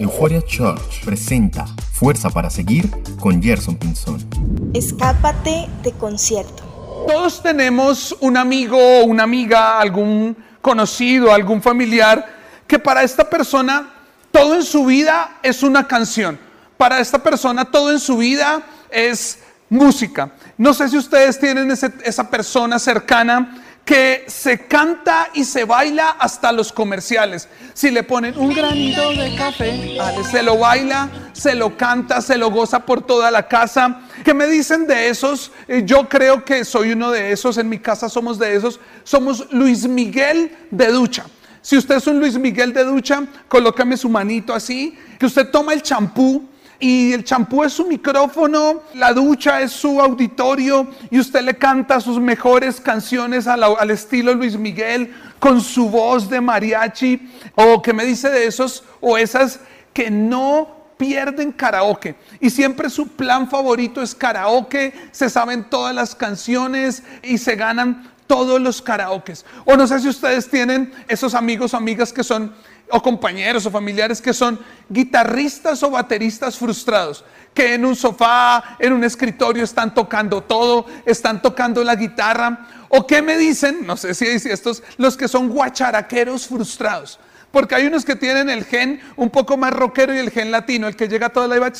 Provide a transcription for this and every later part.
Euphoria Church presenta Fuerza para Seguir con Gerson Pinzón. Escápate de concierto. Todos tenemos un amigo, una amiga, algún conocido, algún familiar, que para esta persona todo en su vida es una canción. Para esta persona todo en su vida es música. No sé si ustedes tienen esa persona cercana que se canta y se baila hasta los comerciales. Si le ponen un granito de café, se lo baila, se lo canta, se lo goza por toda la casa. ¿Qué me dicen de esos? Eh, yo creo que soy uno de esos, en mi casa somos de esos. Somos Luis Miguel de ducha. Si usted es un Luis Miguel de ducha, colócame su manito así, que usted toma el champú y el champú es su micrófono, la ducha es su auditorio y usted le canta sus mejores canciones al, estilo Luis Miguel con su voz de mariachi o que me dice de esos o esas que no pierden karaoke y siempre su plan favorito es karaoke, se saben todas las canciones y se ganan todos los karaokes. O no sé si ustedes tienen esos amigos o amigas que son o compañeros o familiares que son guitarristas o bateristas frustrados, que en un sofá, en un escritorio están tocando todo, están tocando la guitarra, o qué me dicen, no sé si estos, los que son guacharaqueros frustrados, porque hay unos que tienen el gen un poco más rockero y el gen latino, el que llega toda la iba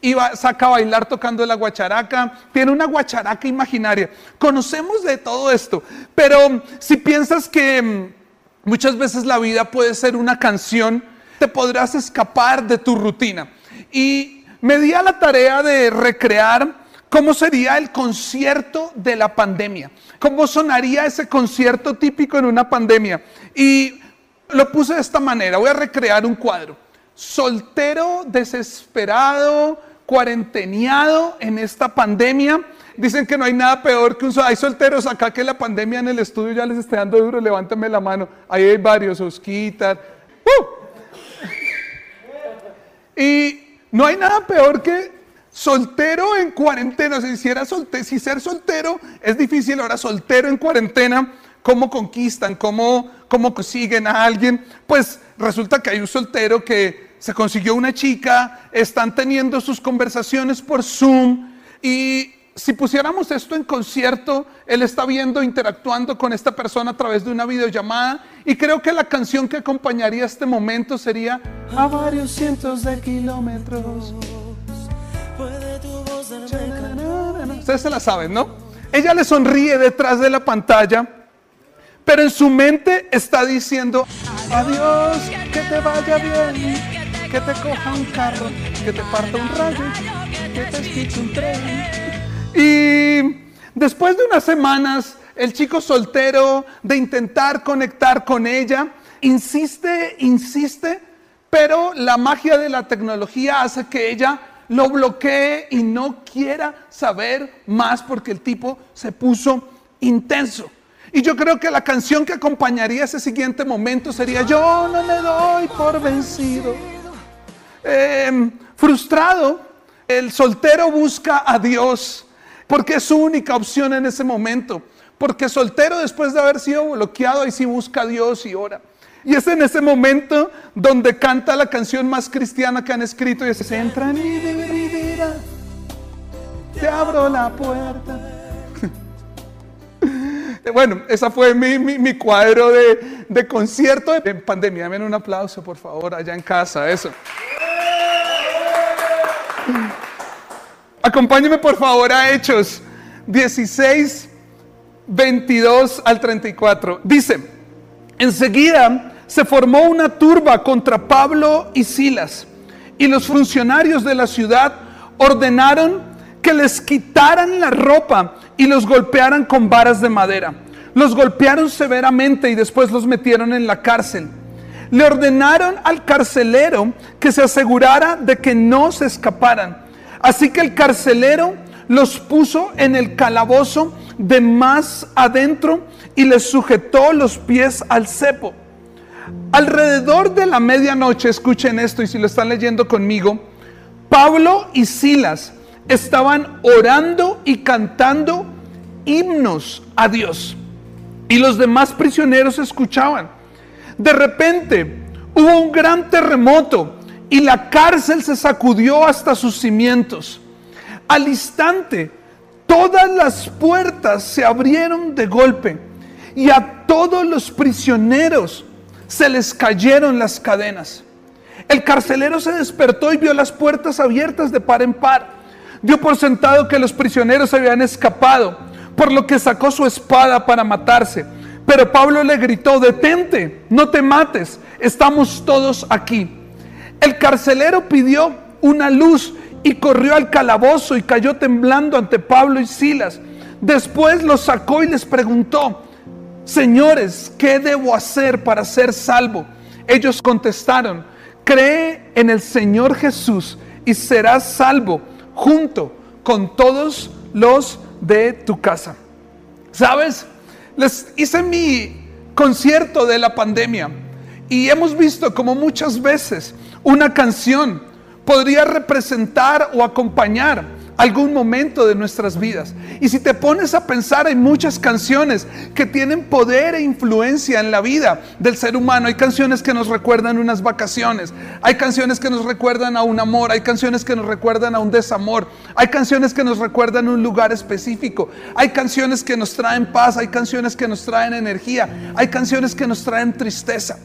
y va, saca a bailar tocando la guacharaca, tiene una guacharaca imaginaria. Conocemos de todo esto, pero si piensas que mm, Muchas veces la vida puede ser una canción, te podrás escapar de tu rutina. Y me di a la tarea de recrear cómo sería el concierto de la pandemia, cómo sonaría ese concierto típico en una pandemia. Y lo puse de esta manera, voy a recrear un cuadro. Soltero, desesperado, cuarenteniado en esta pandemia Dicen que no hay nada peor que un... Hay solteros acá que la pandemia en el estudio ya les está dando duro. Levántame la mano. Ahí hay varios, Osquitar. ¡Uh! Y no hay nada peor que soltero en cuarentena. Si, si ser soltero es difícil, ahora soltero en cuarentena, ¿cómo conquistan? ¿Cómo, ¿Cómo consiguen a alguien? Pues resulta que hay un soltero que se consiguió una chica, están teniendo sus conversaciones por Zoom y si pusiéramos esto en concierto, él está viendo, interactuando con esta persona a través de una videollamada y creo que la canción que acompañaría este momento sería A varios cientos de kilómetros. Ustedes se la saben, ¿no? Ella le sonríe detrás de la pantalla, pero en su mente está diciendo, adiós, que te vaya bien, que te coja un carro, que te parta un rayo, que te esquiche un tren. Y después de unas semanas, el chico soltero de intentar conectar con ella, insiste, insiste, pero la magia de la tecnología hace que ella lo bloquee y no quiera saber más porque el tipo se puso intenso. Y yo creo que la canción que acompañaría ese siguiente momento sería Yo no me doy por vencido. Em, frustrado, el soltero busca a Dios porque es su única opción en ese momento. Porque soltero después de haber sido bloqueado, ahí sí busca a Dios y ora. Y es en ese momento donde canta la canción más cristiana que han escrito y es entra en mi vida, te abro la puerta. bueno, esa fue mi, cuadro de, de concierto de pandemia. Dame un aplauso, por favor, allá en casa, eso. Acompáñeme por favor a Hechos 16, 22 al 34. Dice, enseguida se formó una turba contra Pablo y Silas y los funcionarios de la ciudad ordenaron que les quitaran la ropa y los golpearan con varas de madera. Los golpearon severamente y después los metieron en la cárcel. Le ordenaron al carcelero que se asegurara de que no se escaparan Así que el carcelero los puso en el calabozo de más adentro y les sujetó los pies al cepo. Alrededor de la medianoche, escuchen esto y si lo están leyendo conmigo, Pablo y Silas estaban orando y cantando himnos a Dios. Y los demás prisioneros escuchaban. De repente, Hubo un gran terremoto y la cárcel se sacudió hasta sus cimientos. Al instante, todas las puertas se abrieron de golpe y a todos los prisioneros se les cayeron las cadenas. El carcelero se despertó y vio las puertas abiertas de par en par. Dio por sentado que los prisioneros habían escapado, por lo que sacó su espada para matarse. Pero Pablo le gritó, detente, no te mates, estamos todos aquí. El carcelero pidió una luz y corrió al calabozo y cayó temblando ante Pablo y Silas. Después los sacó y les preguntó, señores, ¿qué debo hacer para ser salvo? Ellos contestaron, cree en el Señor Jesús y serás salvo junto con todos los de tu casa. ¿Sabes? Les hice mi concierto de la pandemia y hemos visto como muchas veces una canción podría representar o acompañar algún momento de nuestras vidas. Y si te pones a pensar, hay muchas canciones que tienen poder e influencia en la vida del ser humano. Hay canciones que nos recuerdan unas vacaciones, hay canciones que nos recuerdan a un amor, hay canciones que nos recuerdan a un desamor, hay canciones que nos recuerdan un lugar específico, hay canciones que nos traen paz, hay canciones que nos traen energía, hay canciones que nos traen tristeza.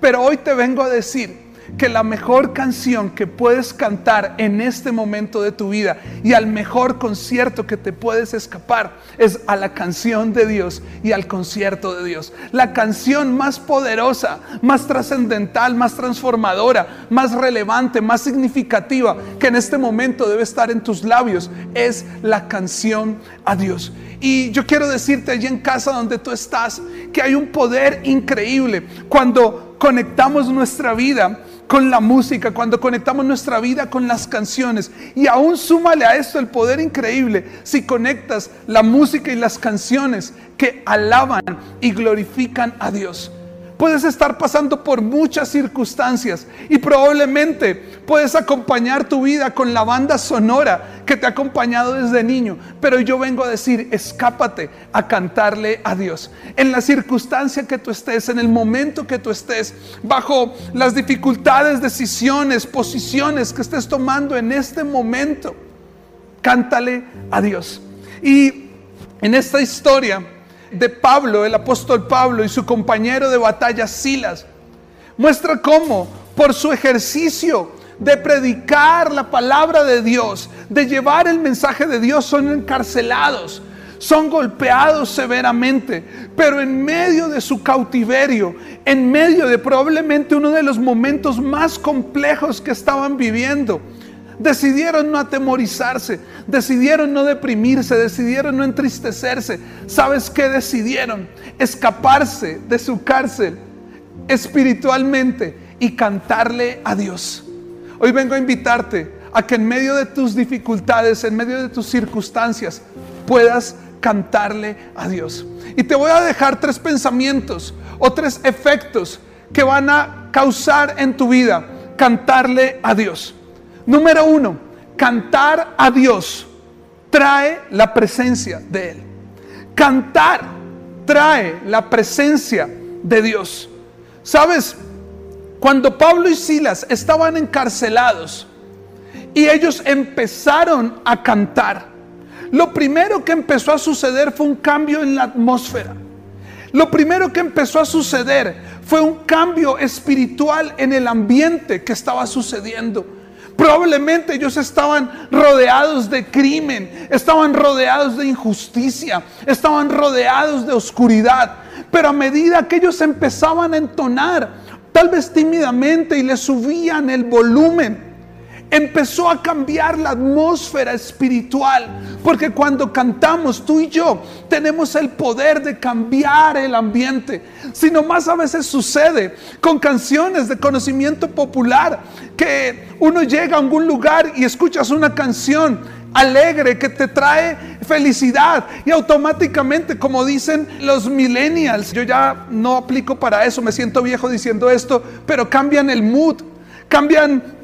Pero hoy te vengo a decir, que la mejor canción que puedes cantar en este momento de tu vida y al mejor concierto que te puedes escapar es a la canción de Dios y al concierto de Dios. La canción más poderosa, más trascendental, más transformadora, más relevante, más significativa que en este momento debe estar en tus labios es la canción a Dios. Y yo quiero decirte allí en casa donde tú estás que hay un poder increíble cuando conectamos nuestra vida con la música, cuando conectamos nuestra vida con las canciones. Y aún súmale a esto el poder increíble si conectas la música y las canciones que alaban y glorifican a Dios. Puedes estar pasando por muchas circunstancias y probablemente puedes acompañar tu vida con la banda sonora que te ha acompañado desde niño. Pero yo vengo a decir, escápate a cantarle a Dios. En la circunstancia que tú estés, en el momento que tú estés, bajo las dificultades, decisiones, posiciones que estés tomando en este momento, cántale a Dios. Y en esta historia de Pablo, el apóstol Pablo y su compañero de batalla Silas, muestra cómo por su ejercicio de predicar la palabra de Dios, de llevar el mensaje de Dios, son encarcelados, son golpeados severamente, pero en medio de su cautiverio, en medio de probablemente uno de los momentos más complejos que estaban viviendo, Decidieron no atemorizarse, decidieron no deprimirse, decidieron no entristecerse. ¿Sabes qué decidieron? Escaparse de su cárcel espiritualmente y cantarle a Dios. Hoy vengo a invitarte a que en medio de tus dificultades, en medio de tus circunstancias, puedas cantarle a Dios. Y te voy a dejar tres pensamientos o tres efectos que van a causar en tu vida cantarle a Dios. Número uno, cantar a Dios trae la presencia de Él. Cantar trae la presencia de Dios. ¿Sabes? Cuando Pablo y Silas estaban encarcelados y ellos empezaron a cantar, lo primero que empezó a suceder fue un cambio en la atmósfera. Lo primero que empezó a suceder fue un cambio espiritual en el ambiente que estaba sucediendo. Probablemente ellos estaban rodeados de crimen, estaban rodeados de injusticia, estaban rodeados de oscuridad. Pero a medida que ellos empezaban a entonar, tal vez tímidamente y le subían el volumen, empezó a cambiar la atmósfera espiritual. Porque cuando cantamos, tú y yo tenemos el poder de cambiar el ambiente. Sino más a veces sucede con canciones de conocimiento popular que uno llega a algún lugar y escuchas una canción alegre que te trae felicidad y automáticamente como dicen los millennials yo ya no aplico para eso me siento viejo diciendo esto pero cambian el mood cambian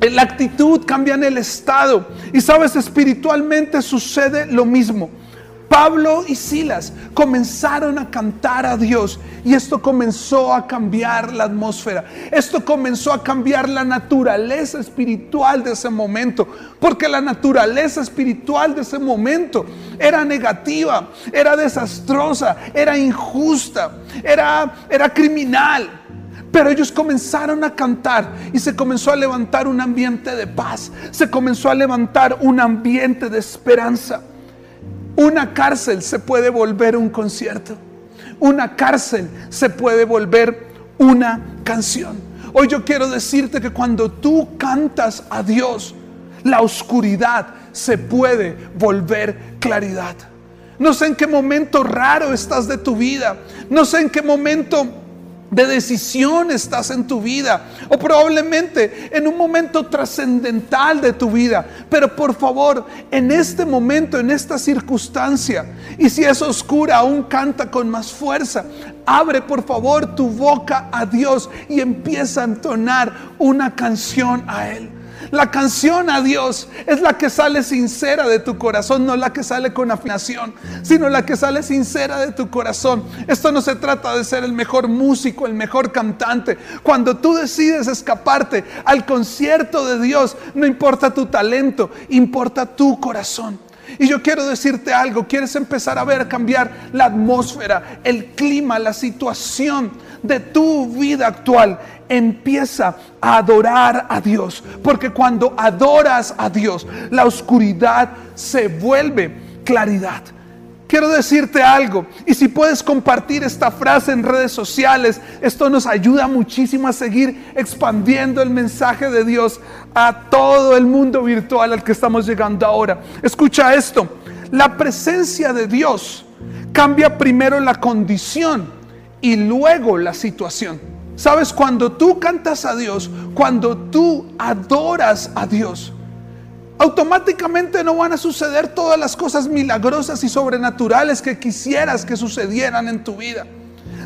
la actitud, cambian el estado. Y sabes, espiritualmente sucede lo mismo. Pablo y Silas comenzaron a cantar a Dios y esto comenzó a cambiar la atmósfera. Esto comenzó a cambiar la naturaleza espiritual de ese momento, porque la naturaleza espiritual de ese momento era negativa, era desastrosa, era injusta, era, era criminal. Pero ellos comenzaron a cantar y se comenzó a levantar un ambiente de paz, se comenzó a levantar un ambiente de esperanza. Una cárcel se puede volver un concierto. Una cárcel se puede volver una canción. Hoy yo quiero decirte que cuando tú cantas a Dios, la oscuridad se puede volver claridad. No sé en qué momento raro estás de tu vida. No sé en qué momento de decisión estás en tu vida o probablemente en un momento trascendental de tu vida. Pero por favor, en este momento, en esta circunstancia, y si es oscura, aún canta con más fuerza. Abre por favor tu boca a Dios y empieza a entonar una canción a Él. La canción a Dios es la que sale sincera de tu corazón, no la que sale con afinación, sino la que sale sincera de tu corazón. Esto no se trata de ser el mejor músico, el mejor cantante. Cuando tú decides escaparte al concierto de Dios, no importa tu talento, importa tu corazón. Y yo quiero decirte algo, quieres empezar a ver cambiar la atmósfera, el clima, la situación de tu vida actual. Empieza a adorar a Dios, porque cuando adoras a Dios, la oscuridad se vuelve claridad. Quiero decirte algo, y si puedes compartir esta frase en redes sociales, esto nos ayuda muchísimo a seguir expandiendo el mensaje de Dios a todo el mundo virtual al que estamos llegando ahora. Escucha esto, la presencia de Dios cambia primero la condición y luego la situación. Sabes, cuando tú cantas a Dios, cuando tú adoras a Dios, automáticamente no van a suceder todas las cosas milagrosas y sobrenaturales que quisieras que sucedieran en tu vida.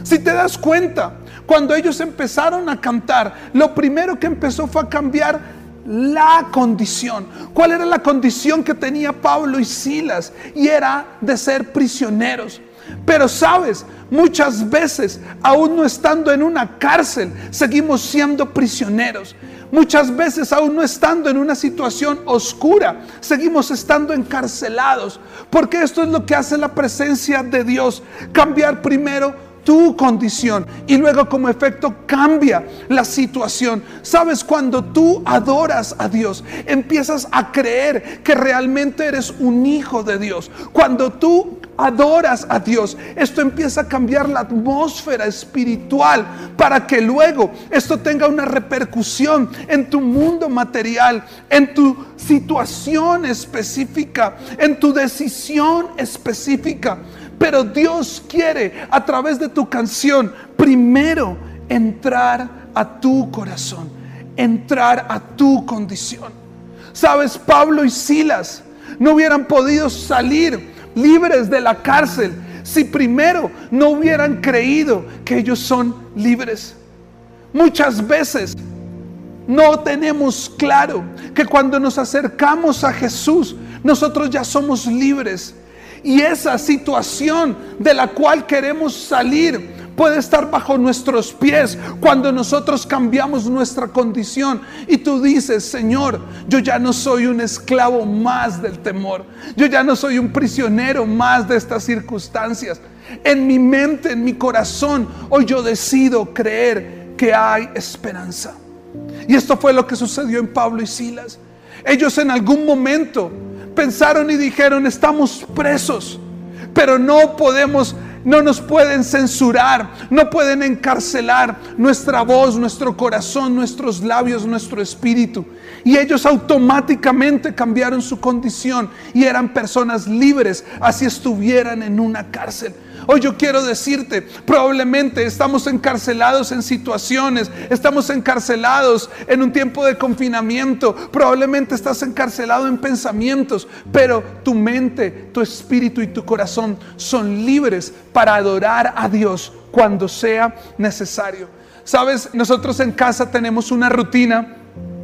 Si te das cuenta, cuando ellos empezaron a cantar, lo primero que empezó fue a cambiar la condición. ¿Cuál era la condición que tenía Pablo y Silas? Y era de ser prisioneros. Pero sabes, muchas veces, aún no estando en una cárcel, seguimos siendo prisioneros. Muchas veces, aún no estando en una situación oscura, seguimos estando encarcelados. Porque esto es lo que hace la presencia de Dios. Cambiar primero tu condición y luego como efecto cambia la situación. Sabes, cuando tú adoras a Dios, empiezas a creer que realmente eres un hijo de Dios. Cuando tú adoras a Dios, esto empieza a cambiar la atmósfera espiritual para que luego esto tenga una repercusión en tu mundo material, en tu situación específica, en tu decisión específica. Pero Dios quiere a través de tu canción primero entrar a tu corazón, entrar a tu condición. Sabes, Pablo y Silas no hubieran podido salir libres de la cárcel si primero no hubieran creído que ellos son libres. Muchas veces no tenemos claro que cuando nos acercamos a Jesús, nosotros ya somos libres. Y esa situación de la cual queremos salir puede estar bajo nuestros pies cuando nosotros cambiamos nuestra condición y tú dices, Señor, yo ya no soy un esclavo más del temor, yo ya no soy un prisionero más de estas circunstancias. En mi mente, en mi corazón, hoy yo decido creer que hay esperanza. Y esto fue lo que sucedió en Pablo y Silas. Ellos en algún momento pensaron y dijeron, estamos presos, pero no podemos, no nos pueden censurar, no pueden encarcelar nuestra voz, nuestro corazón, nuestros labios, nuestro espíritu. Y ellos automáticamente cambiaron su condición y eran personas libres, así estuvieran en una cárcel. Hoy yo quiero decirte, probablemente estamos encarcelados en situaciones, estamos encarcelados en un tiempo de confinamiento, probablemente estás encarcelado en pensamientos, pero tu mente, tu espíritu y tu corazón son libres para adorar a Dios cuando sea necesario. Sabes, nosotros en casa tenemos una rutina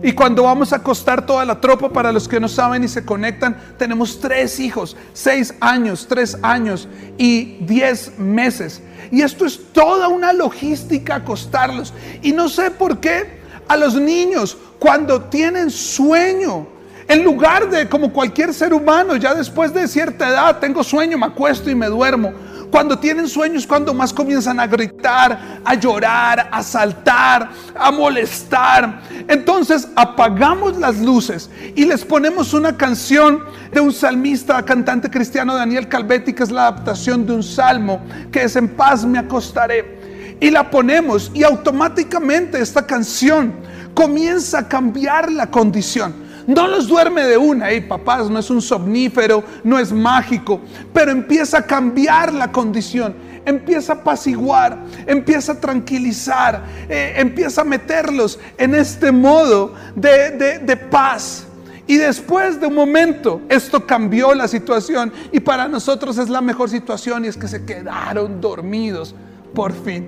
Y cuando vamos a acostar toda la tropa, para los que no saben y se conectan, tenemos tres hijos, seis años, tres años y diez meses. Y esto es toda una logística acostarlos. Y no sé por qué a los niños, cuando tienen sueño, en lugar de como cualquier ser humano, ya después de cierta edad, tengo sueño, me acuesto y me duermo. Cuando tienen sueños, cuando más comienzan a gritar, a llorar, a saltar, a molestar. Entonces apagamos las luces y les ponemos una canción de un salmista, cantante cristiano Daniel Calvetti, que es la adaptación de un salmo, que es En paz me acostaré. Y la ponemos y automáticamente esta canción comienza a cambiar la condición. No los duerme de una, hey papás, no es un somnífero, no es mágico, pero empieza a cambiar la condición, empieza a apaciguar, empieza a tranquilizar, eh, empieza a meterlos en este modo de, de paz. Y después de un momento, esto cambió la situación y para nosotros es la mejor situación y es que se quedaron dormidos por fin.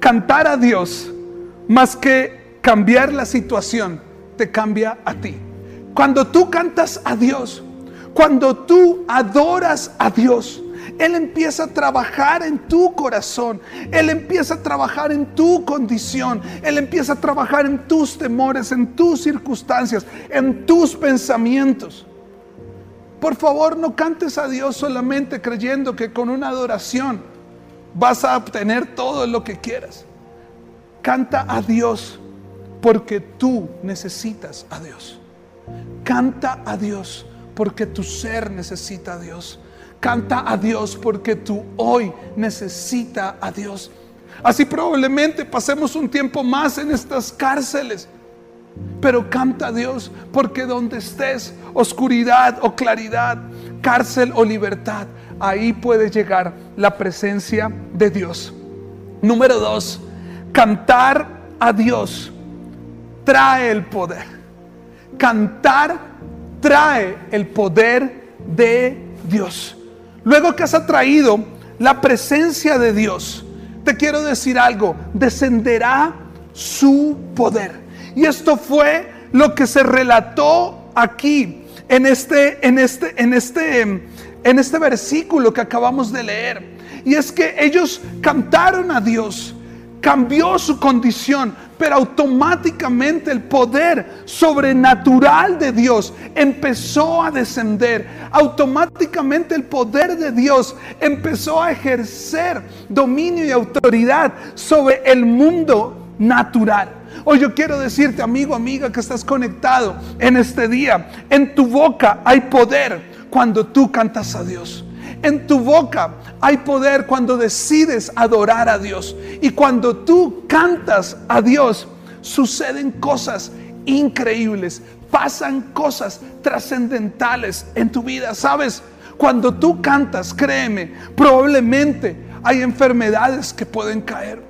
Cantar a Dios más que cambiar la situación te cambia a ti. Cuando tú cantas a Dios, cuando tú adoras a Dios, Él empieza a trabajar en tu corazón, Él empieza a trabajar en tu condición, Él empieza a trabajar en tus temores, en tus circunstancias, en tus pensamientos. Por favor, no cantes a Dios solamente creyendo que con una adoración vas a obtener todo lo que quieras. Canta a Dios porque tú necesitas a Dios. Canta a Dios porque tu ser necesita a Dios. Canta a Dios porque tu hoy necesita a Dios. Así probablemente pasemos un tiempo más en estas cárceles. Pero canta a Dios porque donde estés, oscuridad o claridad, cárcel o libertad, ahí puede llegar la presencia de Dios. Número dos, cantar a Dios trae el poder. Cantar trae el poder de Dios. Luego que has atraído la presencia de Dios, te quiero decir algo, descenderá su poder. Y esto fue lo que se relató aquí en este en este en este en este versículo que acabamos de leer. Y es que ellos cantaron a Dios, cambió su condición, pero automáticamente el poder sobrenatural de Dios empezó a descender. Automáticamente el poder de Dios empezó a ejercer dominio y autoridad sobre el mundo natural. Hoy yo quiero decirte, amigo, amiga, que estás conectado en este día, en tu boca hay poder cuando tú cantas a Dios. En tu boca hay poder cuando decides adorar a Dios. Y cuando tú cantas a Dios, suceden cosas increíbles, pasan cosas trascendentales en tu vida. ¿Sabes? Cuando tú cantas, créeme, probablemente hay enfermedades que pueden caer.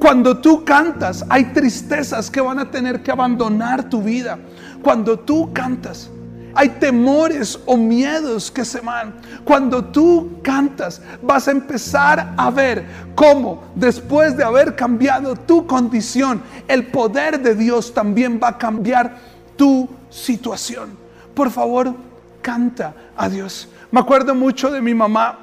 Cuando tú cantas, hay tristezas que van a tener que abandonar tu vida. Cuando tú cantas, hay temores o miedos que se van. Cuando tú cantas, vas a empezar a ver cómo después de haber cambiado tu condición, el poder de Dios también va a cambiar tu situación. Por favor, canta a Dios. Me acuerdo mucho de mi mamá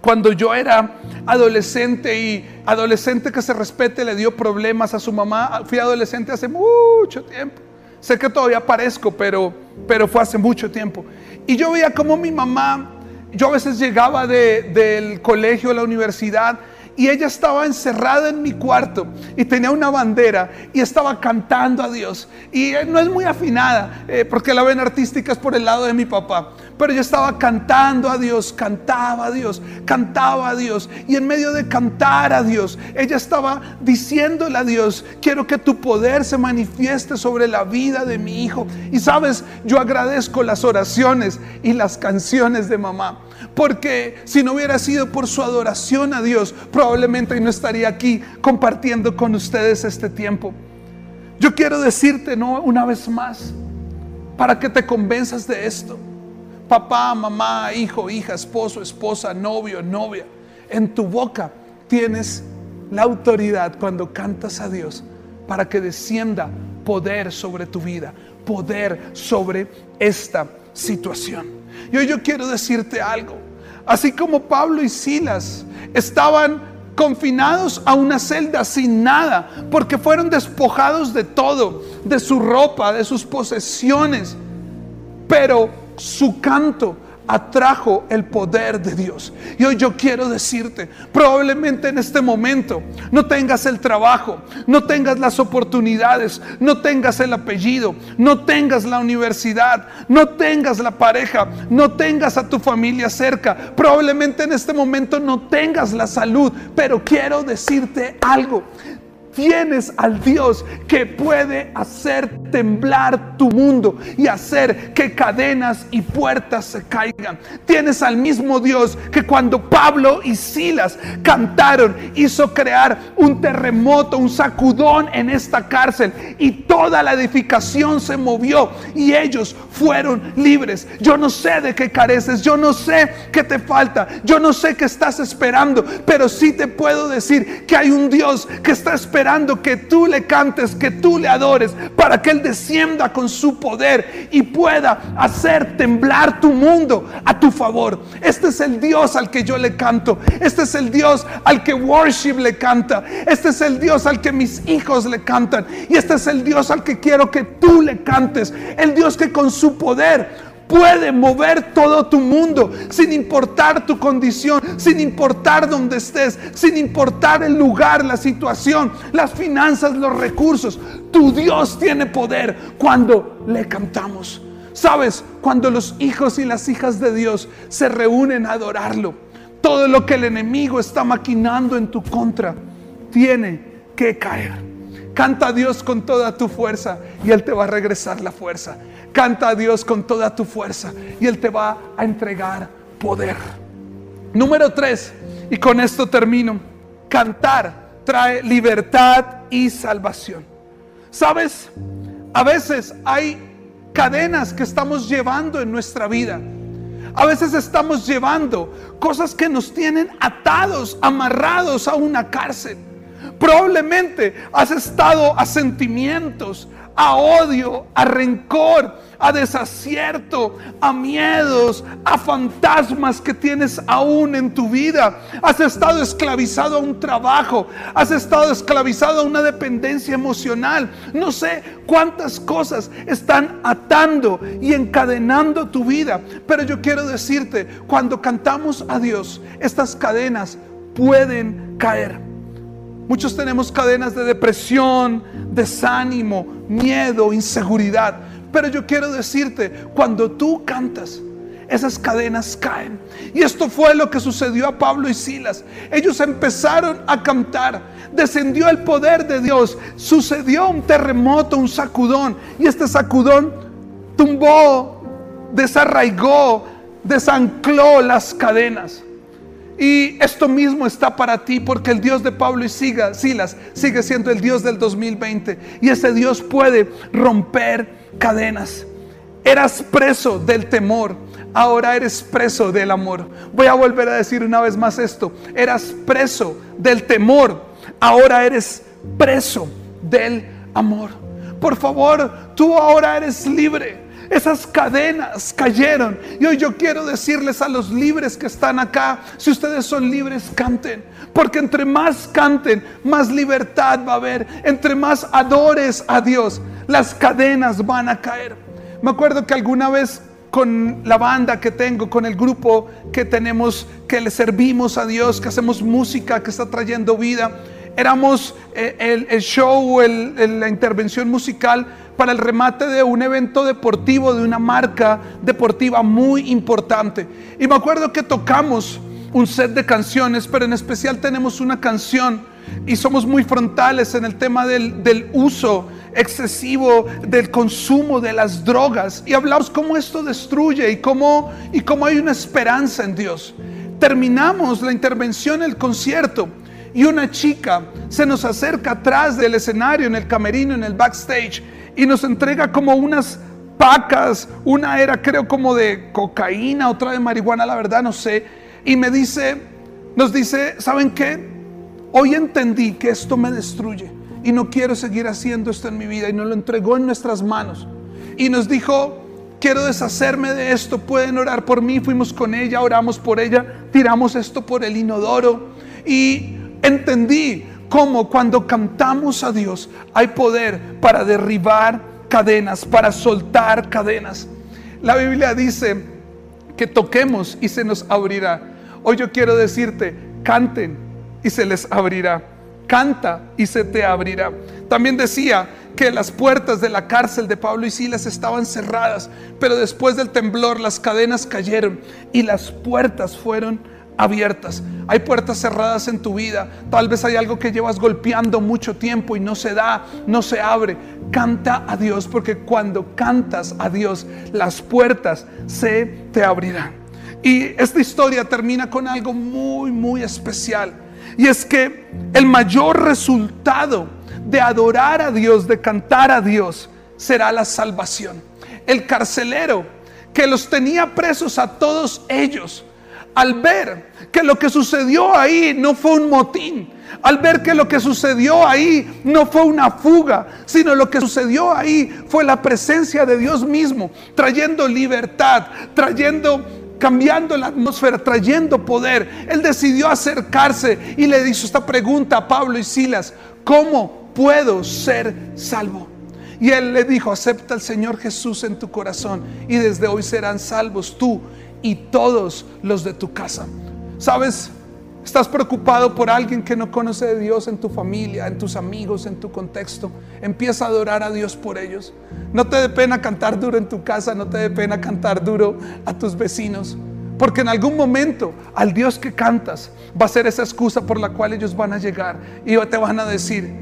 cuando yo era adolescente y adolescente que se respete le dio problemas a su mamá. Fui adolescente hace mucho tiempo. Sé que todavía parezco, pero, pero fue hace mucho tiempo. Y yo veía como mi mamá, yo a veces llegaba del colegio a la universidad y ella estaba encerrada en mi cuarto y tenía una bandera y estaba cantando a Dios. Y no es muy afinada, eh, porque la ven artística es por el lado de mi papá. Pero yo estaba cantando a Dios, cantaba a Dios, cantaba a Dios. Y en medio de cantar a Dios, ella estaba diciéndole a Dios, quiero que tu poder se manifieste sobre la vida de mi hijo. Y sabes, yo agradezco las oraciones y las canciones de mamá. Porque si no hubiera sido por su adoración a Dios, probablemente no estaría aquí compartiendo con ustedes este tiempo. Yo quiero decirte no una vez más para que te convenzas de esto. Papá, mamá, hijo, hija, esposo, esposa, novio, novia, en tu boca tienes la autoridad cuando cantas a Dios para que descienda poder sobre tu vida, poder sobre esta situación. Y hoy yo quiero decirte algo. Así como Pablo y Silas estaban confinados a una celda sin nada, porque fueron despojados de todo, de su ropa, de sus posesiones, pero su canto atrajo el poder de Dios. Y hoy yo quiero decirte, probablemente en este momento no tengas el trabajo, no tengas las oportunidades, no tengas el apellido, no tengas la universidad, no tengas la pareja, no tengas a tu familia cerca, probablemente en este momento no tengas la salud, pero quiero decirte algo. Tienes al Dios que puede hacer temblar tu mundo y hacer que cadenas y puertas se caigan. Tienes al mismo Dios que cuando Pablo y Silas cantaron hizo crear un terremoto, un sacudón en esta cárcel y toda la edificación se movió y ellos fueron libres. Yo no sé de qué careces, yo no sé qué te falta, yo no sé qué estás esperando, pero sí te puedo decir que hay un Dios que está esperando esperando que tú le cantes, que tú le adores, para que Él descienda con su poder y pueda hacer temblar tu mundo a tu favor. Este es el Dios al que yo le canto. Este es el Dios al que worship le canta. Este es el Dios al que mis hijos le cantan. Y este es el Dios al que quiero que tú le cantes. El Dios que con su poder puede mover todo tu mundo sin importar tu condición, sin importar dónde estés, sin importar el lugar, la situación, las finanzas, los recursos. Tu Dios tiene poder cuando le cantamos. Sabes, cuando los hijos y las hijas de Dios se reúnen a adorarlo, todo lo que el enemigo está maquinando en tu contra tiene que caer. Canta a Dios con toda tu fuerza y Él te va a regresar la fuerza. Canta a Dios con toda tu fuerza y Él te va a entregar poder. Número tres, y con esto termino. Cantar trae libertad y salvación. ¿Sabes? A veces hay cadenas que estamos llevando en nuestra vida. A veces estamos llevando cosas que nos tienen atados, amarrados a una cárcel. Probablemente has estado a sentimientos, a odio, a rencor, a desacierto, a miedos, a fantasmas que tienes aún en tu vida. Has estado esclavizado a un trabajo, has estado esclavizado a una dependencia emocional. No sé cuántas cosas están atando y encadenando tu vida, pero yo quiero decirte, cuando cantamos a Dios, estas cadenas pueden caer. Muchos tenemos cadenas de depresión, desánimo, miedo, inseguridad. Pero yo quiero decirte, cuando tú cantas, esas cadenas caen. Y esto fue lo que sucedió a Pablo y Silas. Ellos empezaron a cantar. Descendió el poder de Dios. Sucedió un terremoto, un sacudón. Y este sacudón tumbó, desarraigó, desancló las cadenas. Y esto mismo está para ti porque el Dios de Pablo y Silas sigue siendo el Dios del 2020. Y ese Dios puede romper cadenas. Eras preso del temor, ahora eres preso del amor. Voy a volver a decir una vez más esto. Eras preso del temor, ahora eres preso del amor. Por favor, tú ahora eres libre. Esas cadenas cayeron. Y hoy yo quiero decirles a los libres que están acá, si ustedes son libres, canten. Porque entre más canten, más libertad va a haber. Entre más adores a Dios, las cadenas van a caer. Me acuerdo que alguna vez con la banda que tengo, con el grupo que tenemos, que le servimos a Dios, que hacemos música que está trayendo vida. Éramos eh, el, show, la intervención musical para el remate de un evento deportivo, de una marca deportiva muy importante. Y me acuerdo que tocamos un set de canciones, pero en especial tenemos una canción y somos muy frontales en el tema del, uso excesivo del consumo de las drogas y hablamos cómo esto destruye y cómo, y cómo hay una esperanza en Dios. Terminamos la intervención, el concierto y una chica se nos acerca atrás del escenario, en el camerino, en el backstage y nos entrega como unas pacas, una era creo como de cocaína, otra de marihuana, la verdad no sé, y me dice, nos dice, ¿saben qué? Hoy entendí que esto me destruye y no quiero seguir haciendo esto en mi vida y nos lo entregó en nuestras manos. Y nos dijo, quiero deshacerme de esto, pueden orar por mí, fuimos con ella, oramos por ella, tiramos esto por el inodoro y entendí cómo cuando cantamos a Dios hay poder para derribar cadenas, para soltar cadenas. La Biblia dice que toquemos y se nos abrirá. Hoy yo quiero decirte, canten y se les abrirá. Canta y se te abrirá. También decía que las puertas de la cárcel de Pablo y Silas estaban cerradas, pero después del temblor las cadenas cayeron y las puertas fueron abiertas. Hay puertas cerradas en tu vida. Tal vez hay algo que llevas golpeando mucho tiempo y no se da, no se abre. Canta a Dios porque cuando cantas a Dios, las puertas se te abrirán. Y esta historia termina con algo muy, muy especial. Y es que el mayor resultado de adorar a Dios, de cantar a Dios, será la salvación. El carcelero que los tenía presos a todos ellos, al ver que lo que sucedió ahí no fue un motín, al ver que lo que sucedió ahí no fue una fuga, sino lo que sucedió ahí fue la presencia de Dios mismo, trayendo libertad, trayendo cambiando la atmósfera, trayendo poder. Él decidió acercarse y le hizo esta pregunta a Pablo y Silas, ¿cómo puedo ser salvo? Y él le dijo, acepta al Señor Jesús en tu corazón y desde hoy serán salvos tú y todos los de tu casa. ¿Sabes? Estás preocupado por alguien que no conoce de Dios en tu familia, en tus amigos, en tu contexto. Empieza a adorar a Dios por ellos. No te dé pena cantar duro en tu casa, no te dé pena cantar duro a tus vecinos. Porque en algún momento al Dios que cantas va a ser esa excusa por la cual ellos van a llegar y te van a decir,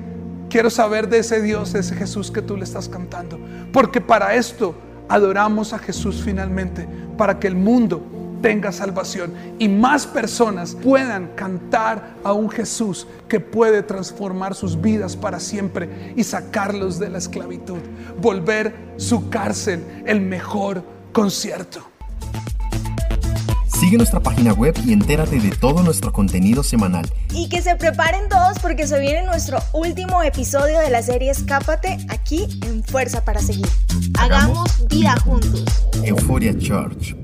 quiero saber de ese Dios, de ese Jesús que tú le estás cantando. Porque para esto adoramos a Jesús finalmente, para que el mundo tenga salvación y más personas puedan cantar a un Jesús que puede transformar sus vidas para siempre y sacarlos de la esclavitud, volver su cárcel el mejor concierto. Sigue nuestra página web y entérate de todo nuestro contenido semanal. Y que se preparen todos porque se viene nuestro último episodio de la serie Escápate aquí en Fuerza para Seguir. Hagamos vida juntos. Euphoria Church